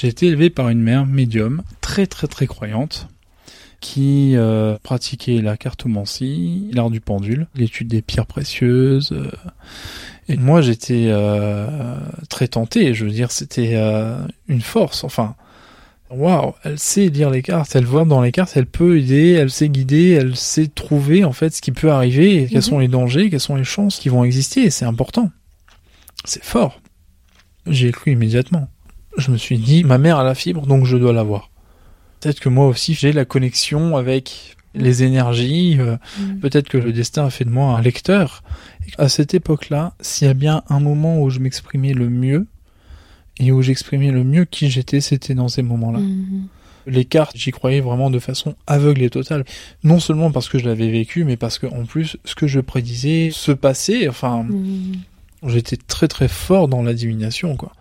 J'ai été élevé par une mère médium, très très très croyante, qui euh, pratiquait la cartomancie, l'art du pendule, l'étude des pierres précieuses. euh, et moi, j'étais euh, très tenté. Je veux dire, c'était une force. Enfin, waouh, elle sait lire les cartes, elle voit dans les cartes, elle peut aider, elle sait guider, elle sait trouver en fait ce qui peut arriver, et quels Mhm. sont les dangers, quelles sont les chances qui vont exister. C'est important. C'est fort. J'ai cru immédiatement. Je me suis dit, ma mère a la fibre, donc je dois l'avoir. Peut-être que moi aussi j'ai la connexion avec les énergies. euh, Mm. Peut-être que le destin a fait de moi un lecteur. Et à cette époque-là, s'il y a bien un moment où je m'exprimais le mieux et où j'exprimais le mieux qui j'étais, c'était dans ces moments-là. Mhm. Les cartes, j'y croyais vraiment de façon aveugle et totale. Non seulement parce que je l'avais vécu, mais parce que en plus, ce que je prédisais se passait. Enfin, Mhm. j'étais très très fort dans la divination, quoi.